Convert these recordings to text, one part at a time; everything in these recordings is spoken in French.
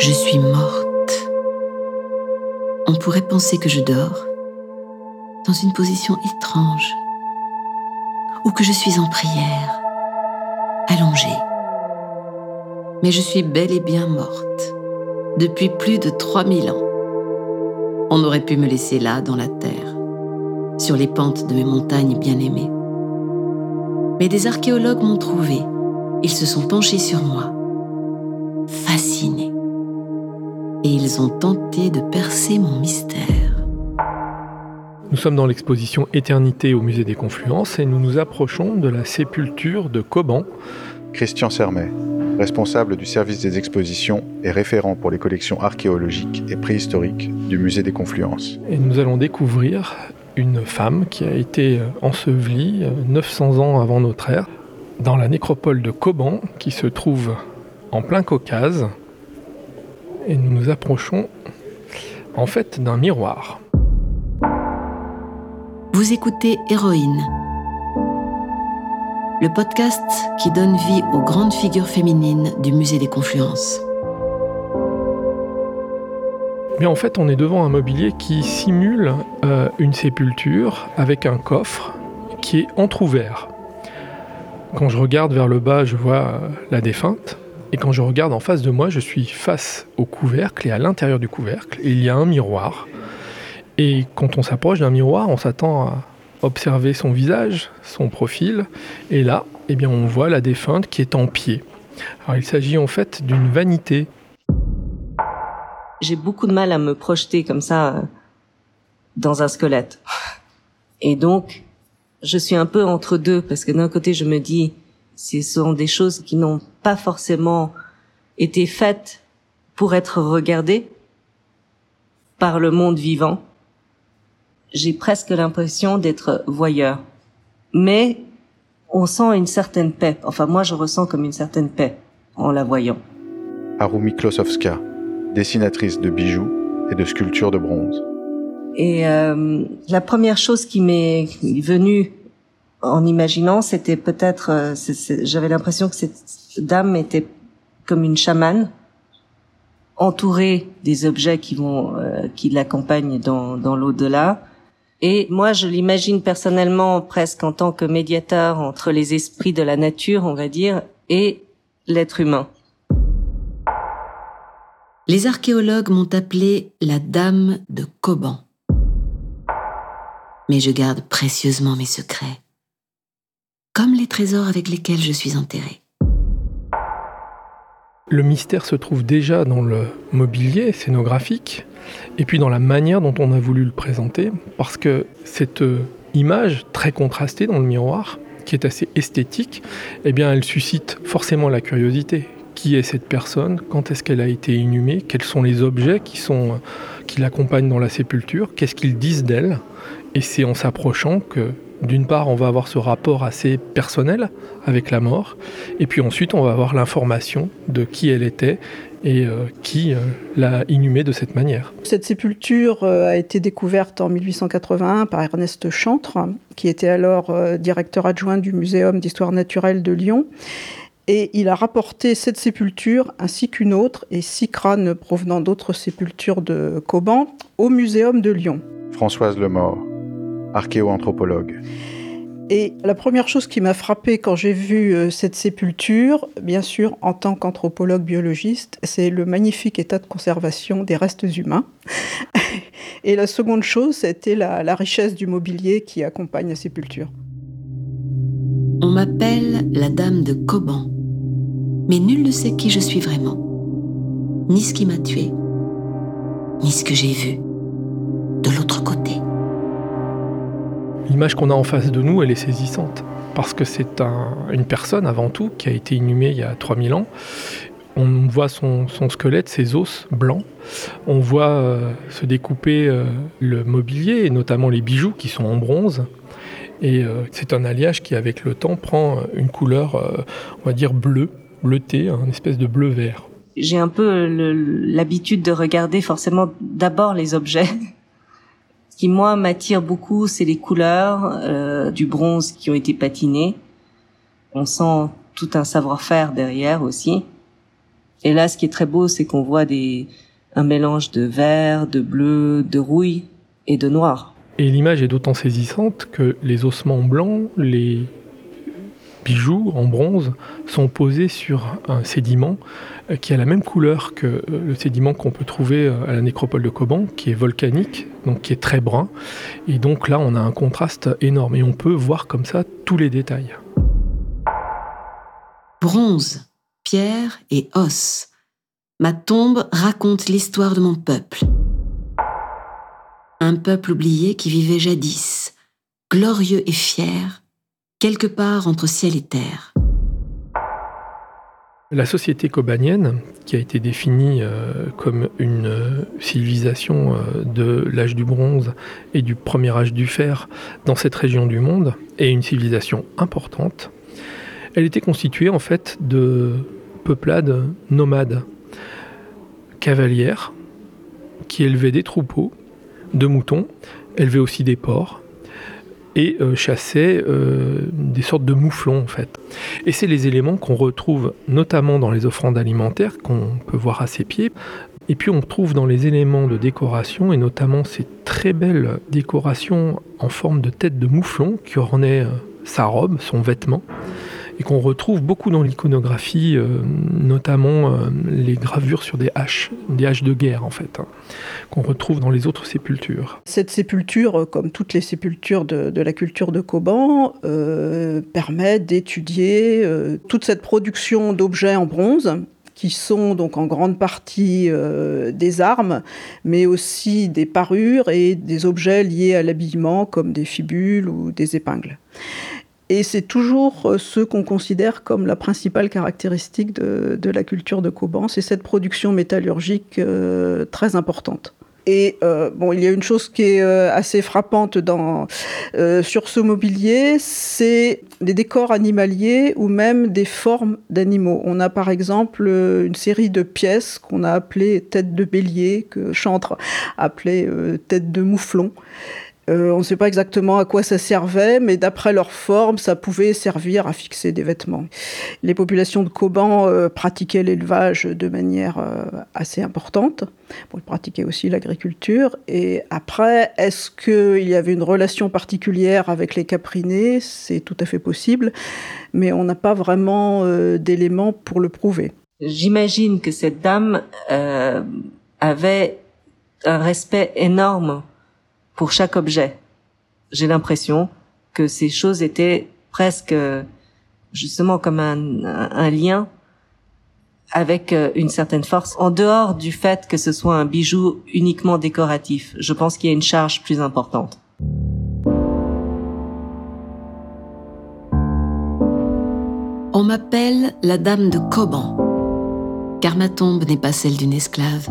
Je suis morte. On pourrait penser que je dors dans une position étrange ou que je suis en prière, allongée. Mais je suis bel et bien morte depuis plus de 3000 ans. On aurait pu me laisser là, dans la terre, sur les pentes de mes montagnes bien-aimées. Mais des archéologues m'ont trouvé. Ils se sont penchés sur moi, Et ils ont tenté de percer mon mystère. Nous sommes dans l'exposition Éternité au musée des Confluences et nous nous approchons de la sépulture de Coban. Christian Sermet, responsable du service des expositions et référent pour les collections archéologiques et préhistoriques du musée des Confluences. Et nous allons découvrir une femme qui a été ensevelie 900 ans avant notre ère dans la nécropole de Coban qui se trouve en plein Caucase. Et nous nous approchons en fait d'un miroir. Vous écoutez Héroïne, le podcast qui donne vie aux grandes figures féminines du musée des Confluences. Mais en fait, on est devant un mobilier qui simule euh, une sépulture avec un coffre qui est entr'ouvert. Quand je regarde vers le bas, je vois euh, la défunte. Et quand je regarde en face de moi, je suis face au couvercle et à l'intérieur du couvercle, il y a un miroir. Et quand on s'approche d'un miroir, on s'attend à observer son visage, son profil. Et là, eh bien, on voit la défunte qui est en pied. Alors, il s'agit en fait d'une vanité j'ai beaucoup de mal à me projeter comme ça euh, dans un squelette. Et donc, je suis un peu entre deux parce que d'un côté, je me dis, ce sont des choses qui n'ont pas forcément été faites pour être regardées par le monde vivant. J'ai presque l'impression d'être voyeur. Mais on sent une certaine paix. Enfin, moi, je ressens comme une certaine paix en la voyant. Harumi Klosowska, dessinatrice de bijoux et de sculptures de bronze. Et euh, la première chose qui m'est venue en imaginant, c'était peut-être, euh, j'avais l'impression que cette dame était comme une chamane, entourée des objets qui vont, euh, qui l'accompagnent dans, dans l'au-delà. Et moi, je l'imagine personnellement presque en tant que médiateur entre les esprits de la nature, on va dire, et l'être humain. Les archéologues m'ont appelée la Dame de Coban. Mais je garde précieusement mes secrets, comme les trésors avec lesquels je suis enterrée. Le mystère se trouve déjà dans le mobilier scénographique et puis dans la manière dont on a voulu le présenter, parce que cette image très contrastée dans le miroir, qui est assez esthétique, eh bien elle suscite forcément la curiosité qui est cette personne, quand est-ce qu'elle a été inhumée, quels sont les objets qui, sont, qui l'accompagnent dans la sépulture, qu'est-ce qu'ils disent d'elle? Et c'est en s'approchant que, d'une part, on va avoir ce rapport assez personnel avec la mort, et puis ensuite, on va avoir l'information de qui elle était et euh, qui euh, l'a inhumée de cette manière. Cette sépulture euh, a été découverte en 1881 par Ernest Chantre, qui était alors directeur adjoint du Muséum d'histoire naturelle de Lyon et il a rapporté cette sépulture ainsi qu'une autre et six crânes provenant d'autres sépultures de Coban au Muséum de Lyon. Françoise Lemort, archéo-anthropologue. Et la première chose qui m'a frappée quand j'ai vu euh, cette sépulture, bien sûr en tant qu'anthropologue biologiste, c'est le magnifique état de conservation des restes humains. Et la seconde chose, c'était la, la richesse du mobilier qui accompagne la sépulture. On m'appelle la Dame de Coban mais nul ne sait qui je suis vraiment, ni ce qui m'a tué, ni ce que j'ai vu de l'autre côté. L'image qu'on a en face de nous, elle est saisissante, parce que c'est une personne avant tout qui a été inhumée il y a 3000 ans. On voit son, squelette, ses os blancs. On voit euh, se découper euh, le mobilier, et notamment les bijoux qui sont en bronze. Et euh, c'est un alliage qui, avec le temps, prend une couleur, on va dire, bleue, bleuté, un espèce de bleu-vert. J'ai un peu l'habitude de regarder forcément d'abord les objets. Qui moi m'attire beaucoup, c'est les couleurs euh, du bronze qui ont été patinées. On sent tout un savoir-faire derrière aussi. Et là, ce qui est très beau, c'est qu'on voit un mélange de vert, de bleu, de rouille et de noir. Et l'image est d'autant saisissante que les ossements blancs, les bijoux en bronze sont posés sur un sédiment euh, qui a la même couleur que euh, le sédiment qu'on peut trouver euh, à la nécropole de Coban, qui est volcanique, donc qui est très brun. Et donc là, on a un contraste énorme et on peut voir comme ça tous les détails. Bronze, pierre et os. Ma tombe raconte l'histoire de mon peuple. Un peuple oublié qui vivait jadis, glorieux et fier, quelque part entre ciel et terre. La société cobanienne, qui a été définie euh, comme une euh, civilisation euh, de l'âge du bronze et du premier âge du fer dans cette région du monde, est une civilisation importante. Elle était constituée en fait de peuplades nomades, cavalières, qui élevaient des troupeaux de moutons, élevaient aussi des porcs, et euh, chassaient euh, des sortes de mouflons en fait. Et c'est les éléments qu'on retrouve notamment dans les offrandes alimentaires qu'on peut voir à ses pieds. Et puis on trouve dans les éléments de décoration et notamment ces très belles décorations en forme de tête de mouflon qui ornaient euh, sa robe, son vêtement et qu'on retrouve beaucoup dans l'iconographie, euh, notamment euh, les gravures sur des haches, des haches de guerre en fait, hein, qu'on retrouve dans les autres sépultures. Cette sépulture, comme toutes les sépultures de, la culture de Coban, euh, permet d'étudier toute cette production d'objets en bronze qui sont donc en grande partie des armes, mais aussi des parures et des objets liés à l'habillement comme des fibules ou des épingles. Et c'est toujours euh, ce qu'on considère comme la principale caractéristique de, la culture de Coban, c'est cette production métallurgique euh, très importante. Et euh, bon, il y a une chose qui est assez frappante dans, sur ce mobilier, c'est des décors animaliers ou même des formes d'animaux. On a par exemple une série de pièces qu'on a appelées tête de bélier, que Chantre appelait tête de mouflon. Euh, on ne sait pas exactement à quoi ça servait, mais d'après leur forme, ça pouvait servir à fixer des vêtements. Les populations de Coban euh, pratiquaient l'élevage de manière euh, assez importante. ils pratiquaient aussi l'agriculture. Et après, est-ce qu'il y avait une relation particulière avec les caprinés? C'est tout à fait possible, mais on n'a pas vraiment d'éléments pour le prouver. J'imagine que cette dame avait un respect énorme pour chaque objet. J'ai l'impression que ces choses étaient presque justement comme un, lien avec euh, une certaine force, en dehors du fait que ce soit un bijou uniquement décoratif. Je pense qu'il y a une charge plus importante. On m'appelle la dame de Coban, car ma tombe n'est pas celle d'une esclave.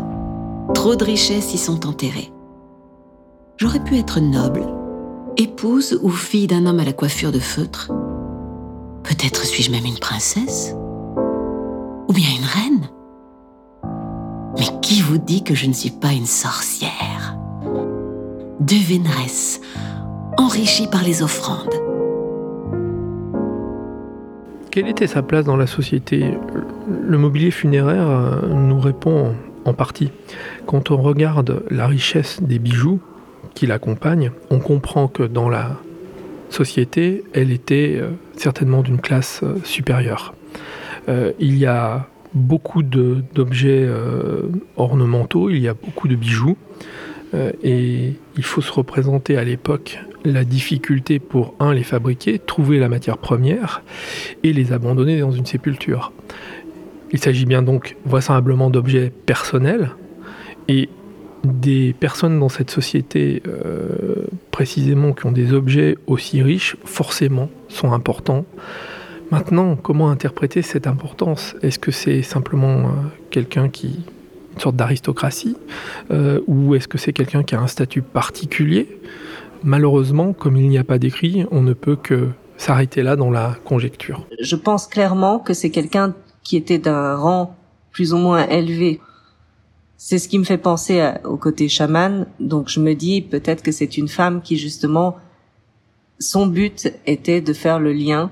Trop de richesses y sont enterrées j'aurais pu être noble, épouse ou fille d'un homme à la coiffure de feutre. Peut-être suis-je même une princesse Ou bien une reine Mais qui vous dit que je ne suis pas une sorcière? Devineresse, enrichie par les offrandes. Quelle était sa place dans la société? Le mobilier funéraire euh, nous répond en partie. Quand on regarde la richesse des bijoux, l'accompagne, on comprend que dans la société, elle était euh, certainement d'une classe euh, supérieure. Euh, il y a beaucoup d'objets ornementaux, il y a beaucoup de bijoux, et il faut se représenter à l'époque la difficulté pour, un, les fabriquer, trouver la matière première, et les abandonner dans une sépulture. Il s'agit bien donc vraisemblablement d'objets personnels, et des personnes dans cette société, euh, précisément, qui ont des objets aussi riches, forcément, sont importants. Maintenant, comment interpréter cette importance? Est-ce que c'est simplement euh, quelqu'un qui... une sorte d'aristocratie euh, Ou est-ce que c'est quelqu'un qui a un statut particulier? Malheureusement, comme il n'y a pas d'écrit, on ne peut que s'arrêter là dans la conjecture. Je pense clairement que c'est quelqu'un qui était d'un rang plus ou moins élevé c'est ce qui me fait penser au côté chaman. Donc je me dis peut-être que c'est une femme qui justement son but était de faire le lien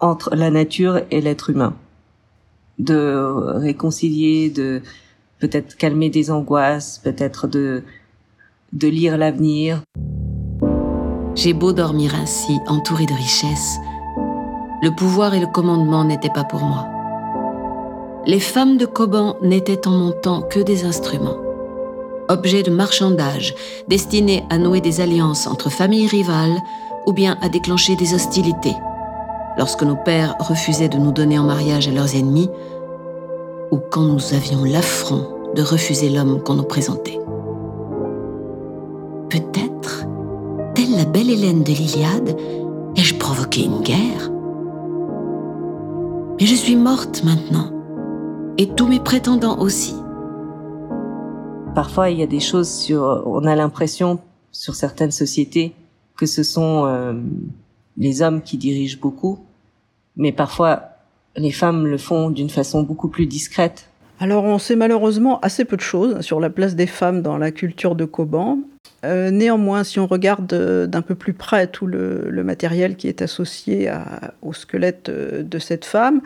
entre la nature et l'être humain. de réconcilier, de peut-être calmer des angoisses, peut-être de de lire l'avenir. J'ai beau dormir ainsi, entouré de richesses, le pouvoir et le commandement n'étaient pas pour moi. Les femmes de Coban n'étaient en mon temps que des instruments, objets de marchandage destinés à nouer des alliances entre familles rivales ou bien à déclencher des hostilités, lorsque nos pères refusaient de nous donner en mariage à leurs ennemis, ou quand nous avions l'affront de refuser l'homme qu'on nous présentait. Peut-être, telle la belle Hélène de l'Iliade, ai-je provoqué une guerre? Mais je suis morte maintenant, et tous mes prétendants aussi. Parfois, il y a des choses sur, on a l'impression, sur certaines sociétés, que ce sont euh, les hommes qui dirigent beaucoup, mais parfois les femmes le font d'une façon beaucoup plus discrète. Alors on sait malheureusement assez peu de choses sur la place des femmes dans la culture de Coban. Euh, néanmoins, si on regarde euh, d'un peu plus près tout le, matériel qui est associé au squelette euh, de cette femme,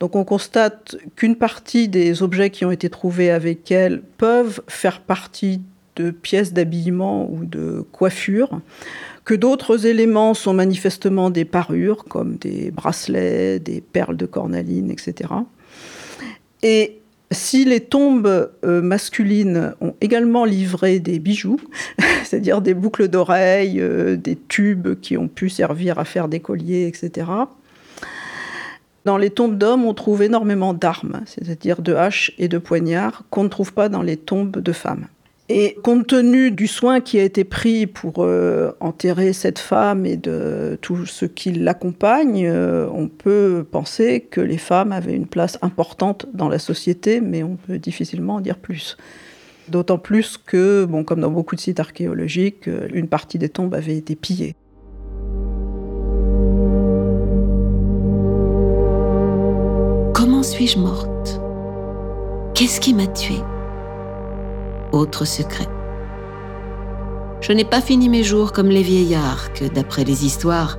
donc on constate qu'une partie des objets qui ont été trouvés avec elle peuvent faire partie de pièces d'habillement ou de coiffure, que d'autres éléments sont manifestement des parures, comme des bracelets, des perles de cornaline, etc. Et si les tombes euh, masculines ont également livré des bijoux, c'est-à-dire des boucles d'oreilles, euh, des tubes qui ont pu servir à faire des colliers, etc., dans les tombes d'hommes, on trouve énormément d'armes, c'est-à-dire de haches et de poignards, qu'on ne trouve pas dans les tombes de femmes. Et compte tenu du soin qui a été pris pour euh, enterrer cette femme et de tout ce qui l'accompagne, euh, on peut penser que les femmes avaient une place importante dans la société, mais on peut difficilement en dire plus. D'autant plus que, bon, comme dans beaucoup de sites archéologiques, euh, une partie des tombes avait été pillée. Comment suis-je morte? Qu'est-ce qui m'a tuée? Autre secret. Je n'ai pas fini mes jours comme les vieillards que, d'après les histoires,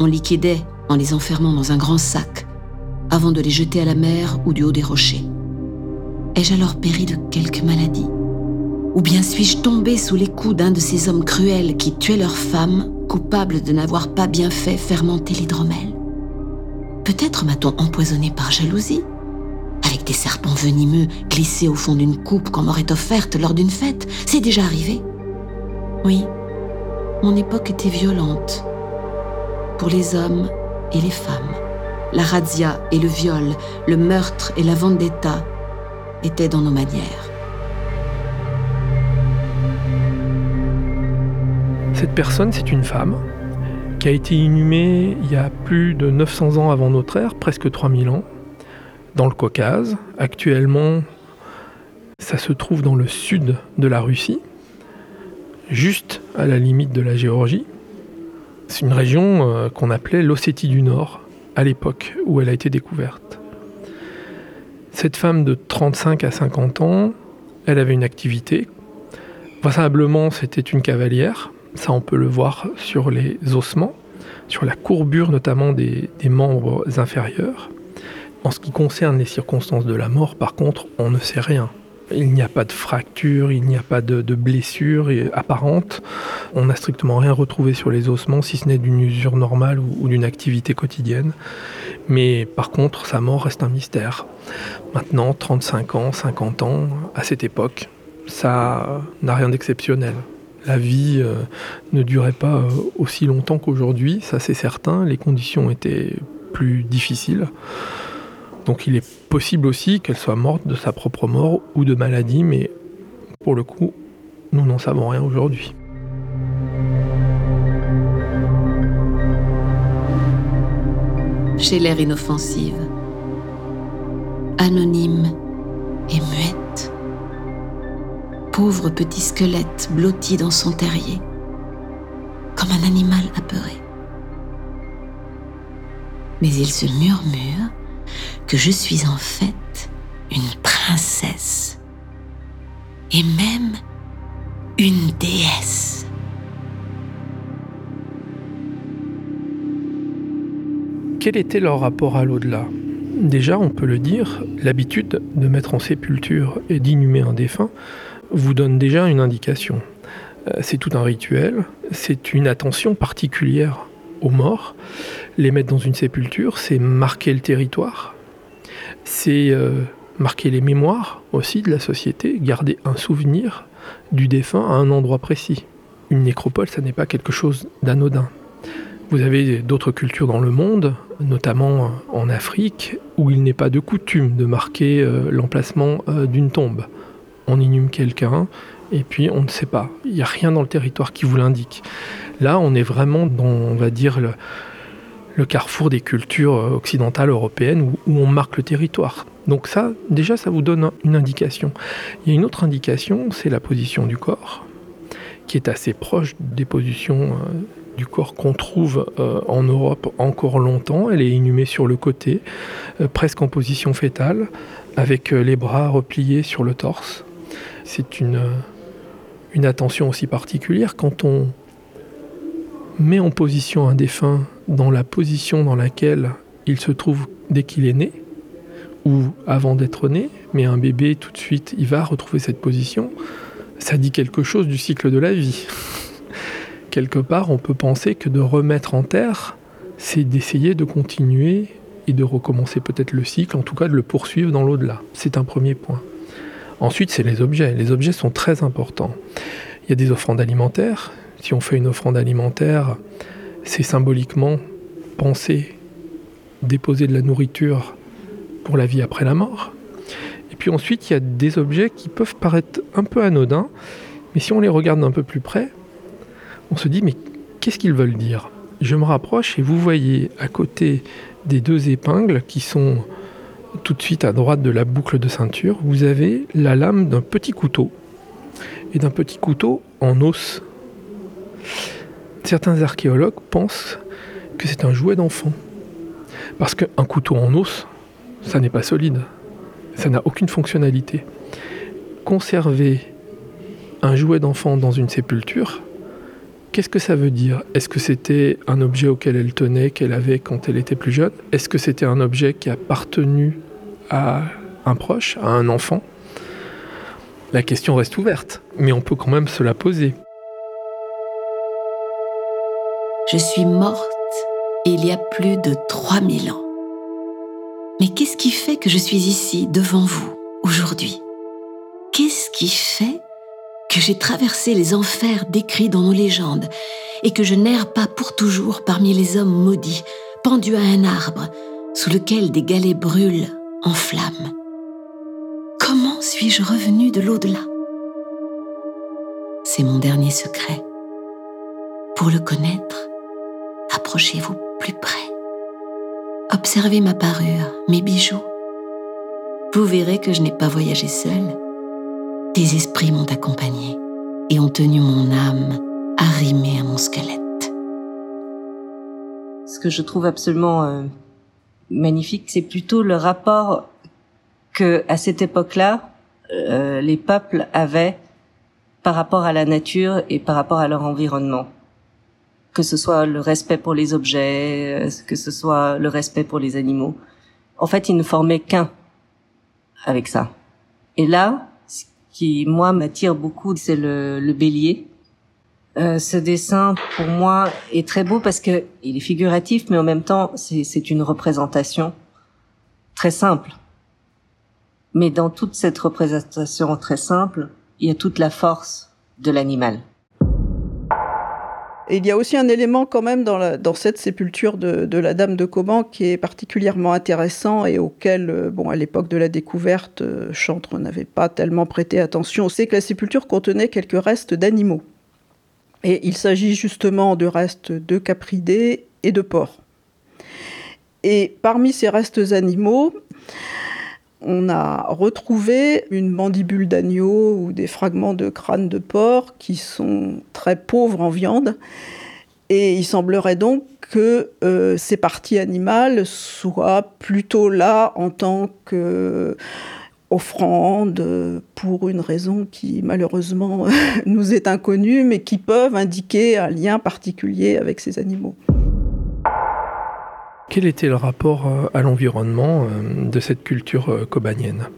on liquidait en les enfermant dans un grand sac avant de les jeter à la mer ou du haut des rochers. Ai-je alors péri de quelque maladie? Ou bien suis-je tombé sous les coups d'un de ces hommes cruels qui tuaient leurs femmes, coupables de n'avoir pas bien fait fermenter l'hydromel? Peut-être m'a-t-on empoisonné par jalousie des serpents venimeux glissés au fond d'une coupe qu'on m'aurait offerte lors d'une fête. C'est déjà arrivé? Oui, mon époque était violente. Pour les hommes et les femmes. La razzia et le viol, le meurtre et la vendetta étaient dans nos manières. Cette personne, c'est une femme qui a été inhumée il y a plus de 900 ans avant notre ère, presque 3000 ans, dans le Caucase. Actuellement, ça se trouve dans le sud de la Russie, juste à la limite de la Géorgie. C'est une région euh, qu'on appelait l'Ossétie du Nord à l'époque où elle a été découverte. Cette femme de 35 à 50 ans, elle avait une activité. Vraisemblablement, c'était une cavalière. Ça, on peut le voir sur les ossements, sur la courbure notamment des membres inférieurs. En ce qui concerne les circonstances de la mort, par contre, on ne sait rien. Il n'y a pas de fracture, il n'y a pas de, blessure apparente. On n'a strictement rien retrouvé sur les ossements, si ce n'est d'une usure normale ou, d'une activité quotidienne. Mais par contre, sa mort reste un mystère. Maintenant, 35 ans, 50 ans, à cette époque, ça n'a rien d'exceptionnel. La vie euh, ne durait pas euh, aussi longtemps qu'aujourd'hui, ça c'est certain. Les conditions étaient plus difficiles. Donc il est possible aussi qu'elle soit morte de sa propre mort ou de maladie, mais pour le coup, nous n'en savons rien aujourd'hui. J'ai l'air inoffensive, anonyme et muette. Pauvre petit squelette blotti dans son terrier, comme un animal apeuré. Mais il se murmure que je suis en fait une princesse et même une déesse. Quel était leur rapport à l'au-delà? Déjà, on peut le dire, l'habitude de mettre en sépulture et d'inhumer un défunt vous donne déjà une indication. Euh, c'est tout un rituel, c'est une attention particulière aux morts. Les mettre dans une sépulture, c'est marquer le territoire, c'est euh, marquer les mémoires aussi de la société, garder un souvenir du défunt à un endroit précis. Une nécropole, ça n'est pas quelque chose d'anodin. Vous avez d'autres cultures dans le monde, notamment en Afrique, où il n'est pas de coutume de marquer euh, l'emplacement d'une tombe. On inhume quelqu'un, et puis on ne sait pas. Il n'y a rien dans le territoire qui vous l'indique. Là, on est vraiment dans, on va dire, le, carrefour des cultures euh, occidentales européennes où, on marque le territoire. Donc ça, déjà, ça vous donne une indication. Il y a une autre indication, c'est la position du corps, qui est assez proche des positions euh, du corps qu'on trouve euh, en Europe encore longtemps. Elle est inhumée sur le côté, presque en position fétale, avec les bras repliés sur le torse. C'est une une attention aussi particulière quand on met en position un défunt dans la position dans laquelle il se trouve dès qu'il est né, ou avant d'être né, mais un bébé tout de suite il va retrouver cette position, ça dit quelque chose du cycle de la vie. Quelque part, on peut penser que de remettre en terre, c'est d'essayer de continuer et de recommencer peut-être le cycle, en tout cas de le poursuivre dans l'au-delà. C'est un premier point. Ensuite, c'est les objets. Les objets sont très importants. Il y a des offrandes alimentaires. Si on fait une offrande alimentaire, c'est symboliquement penser déposer de la nourriture pour la vie après la mort. Et puis ensuite, il y a des objets qui peuvent paraître un peu anodins, mais si on les regarde d'un peu plus près, on se dit mais qu'est-ce qu'ils veulent dire? Je me rapproche et vous voyez à côté des deux épingles qui sont tout de suite à droite de la boucle de ceinture, vous avez la lame d'un petit couteau et d'un petit couteau en os. Certains archéologues pensent que c'est un jouet d'enfant. Parce qu'un couteau en os, ça n'est pas solide. Ça n'a aucune fonctionnalité. Conserver un jouet d'enfant dans une sépulture, qu'est-ce que ça veut dire? Est-ce que c'était un objet auquel elle tenait, qu'elle avait quand elle était plus jeune? Est-ce que c'était un objet qui appartenu à un proche, à un enfant, la question reste ouverte, mais on peut quand même se la poser. Je suis morte il y a plus de 3000 ans. Mais qu'est-ce qui fait que je suis ici devant vous aujourd'hui? Qu'est-ce qui fait que j'ai traversé les enfers décrits dans nos légendes et que je n'erre pas pour toujours parmi les hommes maudits, pendus à un arbre sous lequel des galets brûlent en flammes? Comment suis-je revenu de l'au-delà? C'est mon dernier secret. Pour le connaître, approchez-vous plus près. Observez ma parure, mes bijoux. Vous verrez que je n'ai pas voyagé seul. Des esprits m'ont accompagné et ont tenu mon âme arrimée à mon squelette. Ce que je trouve absolument euh, magnifique, c'est plutôt le rapport que à cette époque-là, euh, les peuples avaient par rapport à la nature et par rapport à leur environnement. Que ce soit le respect pour les objets, euh, que ce soit le respect pour les animaux. En fait, ils ne formaient qu'un avec ça. Et là, ce qui, moi, m'attire beaucoup, c'est le, le bélier, euh, ce dessin, pour moi, est très beau parce que il est figuratif, mais en même temps, c'est une représentation très simple. Mais dans toute cette représentation très simple, il y a toute la force de l'animal. Et il y a aussi un élément quand même dans, cette sépulture de, la Dame de Coban qui est particulièrement intéressant et auquel, euh, bon, à l'époque de la découverte, euh, Chantre n'avait pas tellement prêté attention. C'est que la sépulture contenait quelques restes d'animaux. Et il s'agit justement de restes de capridés et de porcs. Et parmi ces restes animaux, on a retrouvé une mandibule d'agneau ou des fragments de crâne de porc qui sont très pauvres en viande. Et il semblerait donc que euh, ces parties animales soient plutôt là en tant que offrandes pour une raison qui malheureusement nous est inconnue, mais qui peuvent indiquer un lien particulier avec ces animaux. Quel était le rapport euh, à l'environnement euh, de cette culture euh, cobanienne?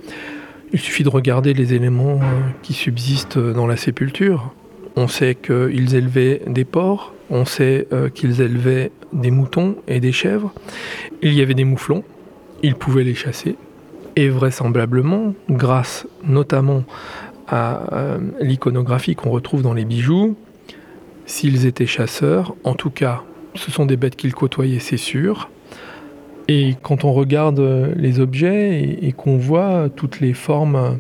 Il suffit de regarder les éléments qui subsistent dans la sépulture. On sait qu'ils élevaient des porcs, on sait qu'ils élevaient des moutons et des chèvres. Il y avait des mouflons, ils pouvaient les chasser. Et vraisemblablement, grâce notamment à l'iconographie qu'on retrouve dans les bijoux, s'ils étaient chasseurs, en tout cas, ce sont des bêtes qu'ils côtoyaient, c'est sûr. Et quand on regarde euh, les objets et, qu'on voit toutes les formes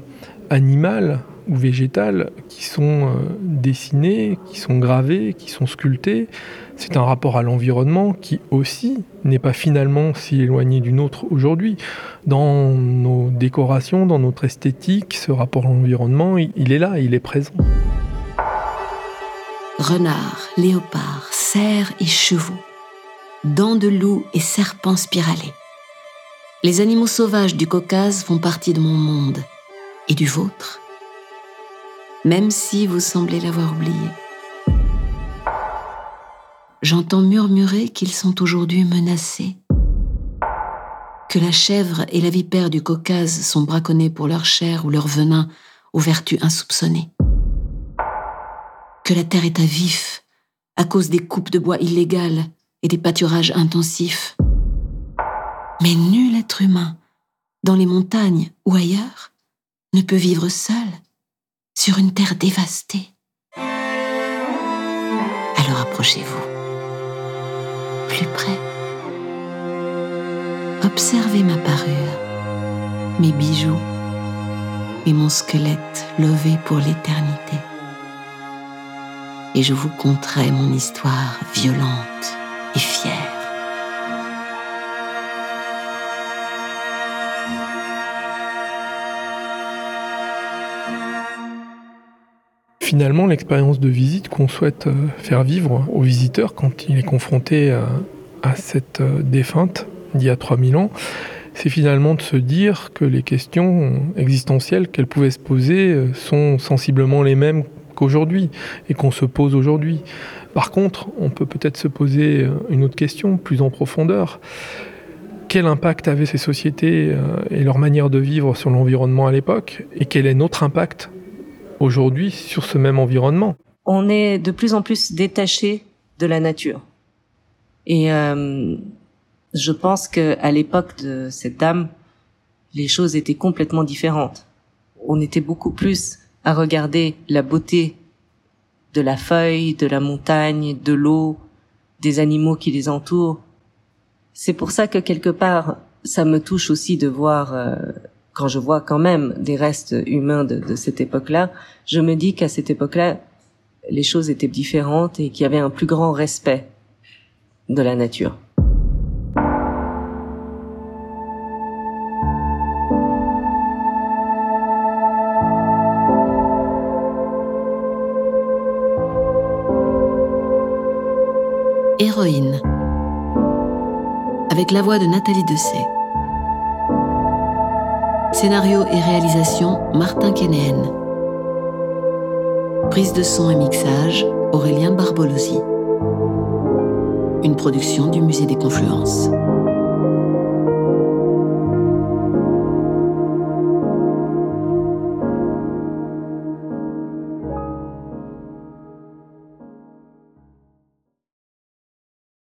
animales ou végétales qui sont euh, dessinées, qui sont gravées, qui sont sculptées, c'est un rapport à l'environnement qui aussi n'est pas finalement si éloigné d'une autre aujourd'hui. Dans nos décorations, dans notre esthétique, ce rapport à l'environnement, il est là, il est présent. Renards, léopards, cerfs et chevaux dents de loup et serpents spiralés. Les animaux sauvages du Caucase font partie de mon monde et du vôtre, même si vous semblez l'avoir oublié. J'entends murmurer qu'ils sont aujourd'hui menacés, que la chèvre et la vipère du Caucase sont braconnés pour leur chair ou leur venin aux vertus insoupçonnées, que la terre est à vif à cause des coupes de bois illégales et des pâturages intensifs. Mais nul être humain, dans les montagnes ou ailleurs, ne peut vivre seul sur une terre dévastée. Alors approchez-vous, plus près. Observez ma parure, mes bijoux et mon squelette levé pour l'éternité. Et je vous conterai mon histoire violente et Finalement, l'expérience de visite qu'on souhaite euh, faire vivre aux visiteurs quand il est confronté à, à cette euh, défunte d'il y a 3000 ans, c'est finalement de se dire que les questions existentielles qu'elle pouvait se poser euh, sont sensiblement les mêmes qu'aujourd'hui et qu'on se pose aujourd'hui. Par contre, on peut peut-être se poser euh, une autre question, plus en profondeur. Quel impact avaient ces sociétés euh, et leur manière de vivre sur l'environnement à l'époque Et quel est notre impact aujourd'hui sur ce même environnement? On est de plus en plus détaché de la nature. Et euh, je pense qu'à l'époque de cette dame, les choses étaient complètement différentes. On était beaucoup plus à regarder la beauté de la feuille, de la montagne, de l'eau, des animaux qui les entourent. C'est pour ça que quelque part, ça me touche aussi de voir, euh, quand je vois quand même des restes humains de, de cette époque-là, je me dis qu'à cette époque-là, les choses étaient différentes et qu'il y avait un plus grand respect de la nature. Héroïne, avec la voix de Nathalie Dessay. Scénario et réalisation Martin Kenéen. Prise de son et mixage Aurélien Barbolosi. Une production du Musée des Confluences.